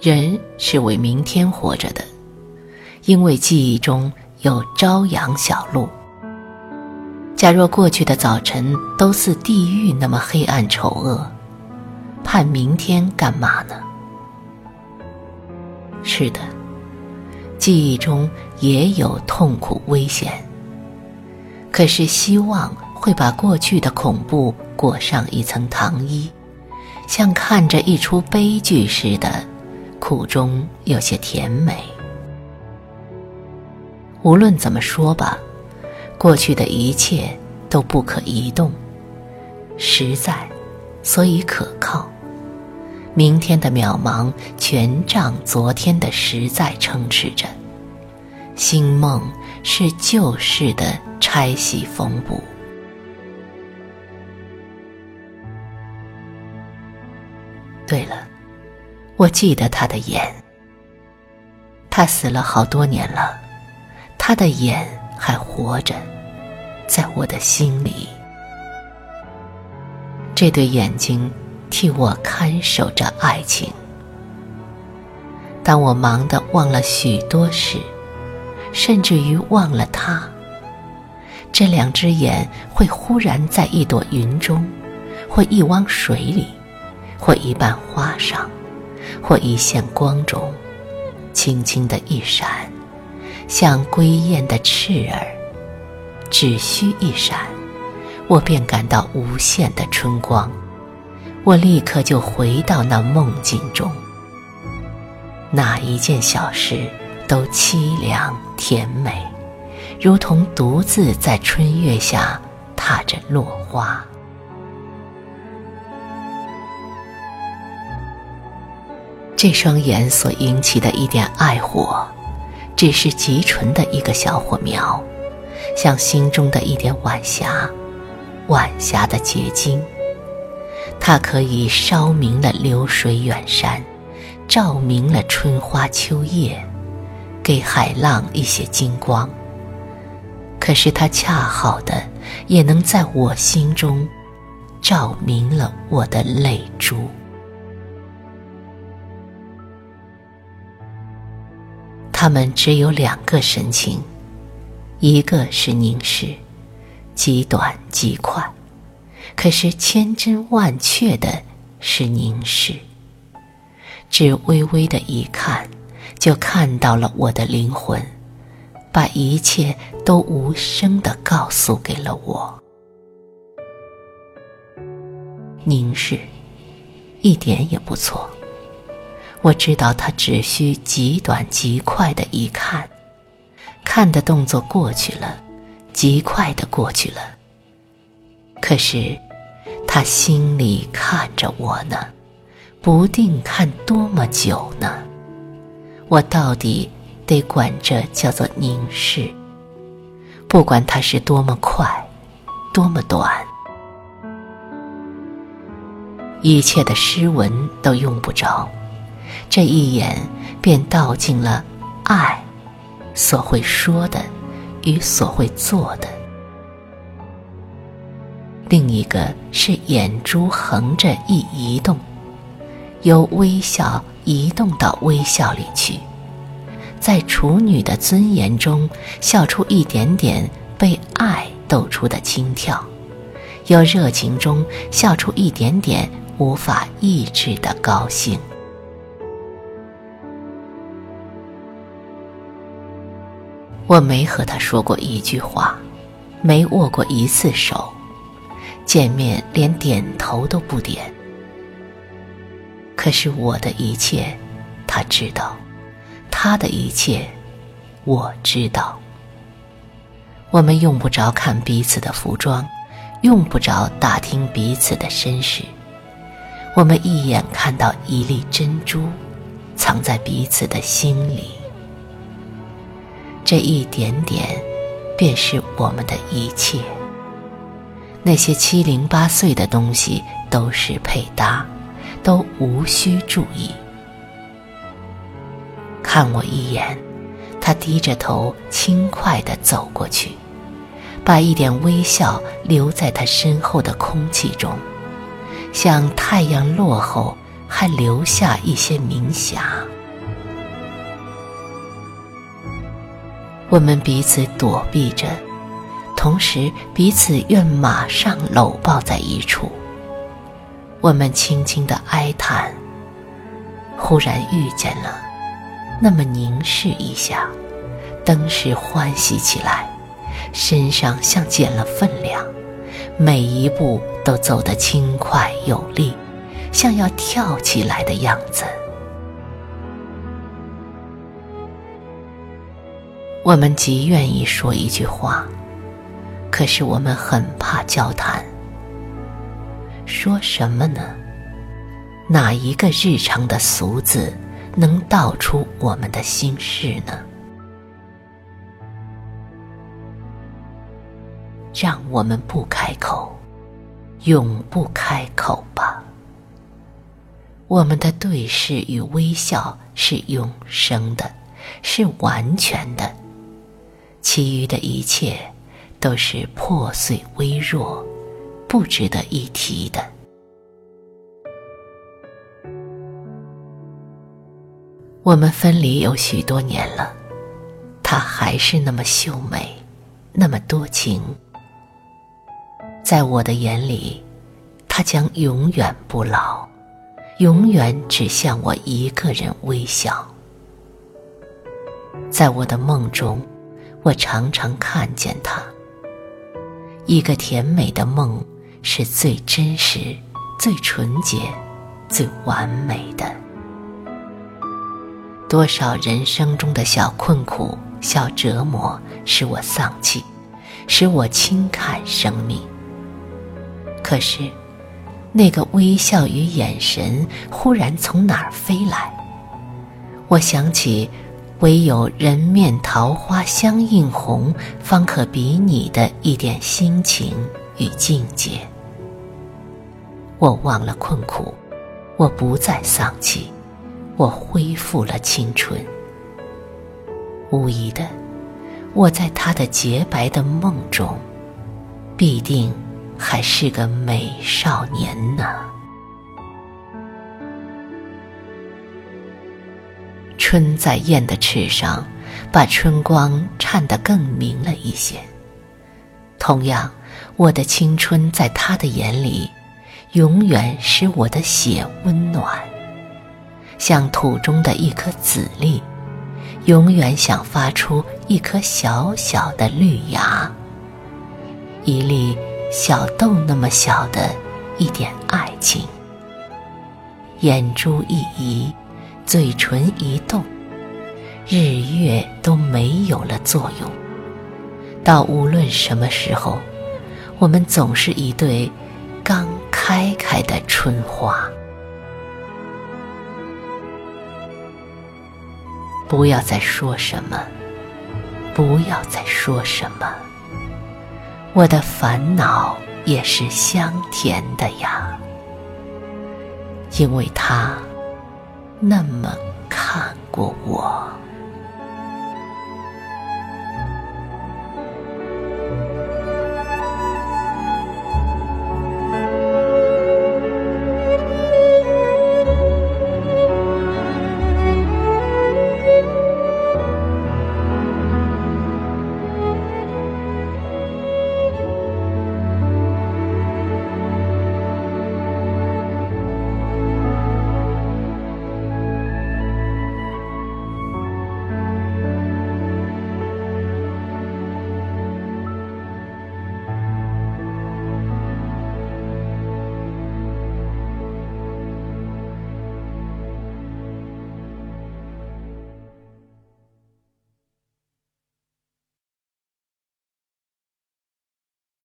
人是为明天活着的，因为记忆中有朝阳小路。假若过去的早晨都似地狱那么黑暗丑恶，盼明天干嘛呢？是的，记忆中也有痛苦危险，可是希望会把过去的恐怖裹上一层糖衣，像看着一出悲剧似的。苦中有些甜美。无论怎么说吧，过去的一切都不可移动，实在，所以可靠。明天的渺茫全仗昨天的实在撑持着。新梦是旧事的拆洗缝补。对了。我记得他的眼，他死了好多年了，他的眼还活着，在我的心里。这对眼睛替我看守着爱情。当我忙得忘了许多事，甚至于忘了他，这两只眼会忽然在一朵云中，或一汪水里，或一瓣花上。或一线光中，轻轻的一闪，像归雁的翅儿，只需一闪，我便感到无限的春光，我立刻就回到那梦境中。哪一件小事都凄凉甜美，如同独自在春月下踏着落花。这双眼所引起的一点爱火，只是极纯的一个小火苗，像心中的一点晚霞，晚霞的结晶。它可以烧明了流水远山，照明了春花秋叶，给海浪一些金光。可是它恰好的，也能在我心中，照明了我的泪珠。他们只有两个神情，一个是凝视，极短极快；可是千真万确的是凝视。只微微的一看，就看到了我的灵魂，把一切都无声的告诉给了我。凝视，一点也不错。我知道他只需极短极快的一看，看的动作过去了，极快的过去了。可是，他心里看着我呢，不定看多么久呢。我到底得管这叫做凝视，不管它是多么快，多么短，一切的诗文都用不着。这一眼便道尽了爱所会说的与所会做的。另一个是眼珠横着一移动，由微笑移动到微笑里去，在处女的尊严中笑出一点点被爱逗出的轻跳，由热情中笑出一点点无法抑制的高兴。我没和他说过一句话，没握过一次手，见面连点头都不点。可是我的一切，他知道；他的一切，我知道。我们用不着看彼此的服装，用不着打听彼此的身世，我们一眼看到一粒珍珠，藏在彼此的心里。这一点点，便是我们的一切。那些七零八碎的东西都是配搭，都无需注意。看我一眼，他低着头，轻快地走过去，把一点微笑留在他身后的空气中，像太阳落后还留下一些明霞。我们彼此躲避着，同时彼此愿马上搂抱在一处。我们轻轻的哀叹，忽然遇见了，那么凝视一下，登时欢喜起来，身上像减了分量，每一步都走得轻快有力，像要跳起来的样子。我们极愿意说一句话，可是我们很怕交谈。说什么呢？哪一个日常的俗字能道出我们的心事呢？让我们不开口，永不开口吧。我们的对视与微笑是永生的，是完全的。其余的一切都是破碎微弱，不值得一提的。我们分离有许多年了，她还是那么秀美，那么多情。在我的眼里，她将永远不老，永远只向我一个人微笑。在我的梦中。我常常看见他。一个甜美的梦是最真实、最纯洁、最完美的。多少人生中的小困苦、小折磨，使我丧气，使我轻看生命。可是，那个微笑与眼神忽然从哪儿飞来？我想起。唯有人面桃花相映红，方可比拟的一点心情与境界。我忘了困苦，我不再丧气，我恢复了青春。无疑的，我在他的洁白的梦中，必定还是个美少年呢。春在燕的翅上，把春光颤得更明了一些。同样，我的青春在他的眼里，永远使我的血温暖，像土中的一颗籽粒，永远想发出一颗小小的绿芽，一粒小豆那么小的一点爱情。眼珠一移。嘴唇一动，日月都没有了作用。到无论什么时候，我们总是一对刚开开的春花。不要再说什么，不要再说什么。我的烦恼也是香甜的呀，因为它。那么看过我。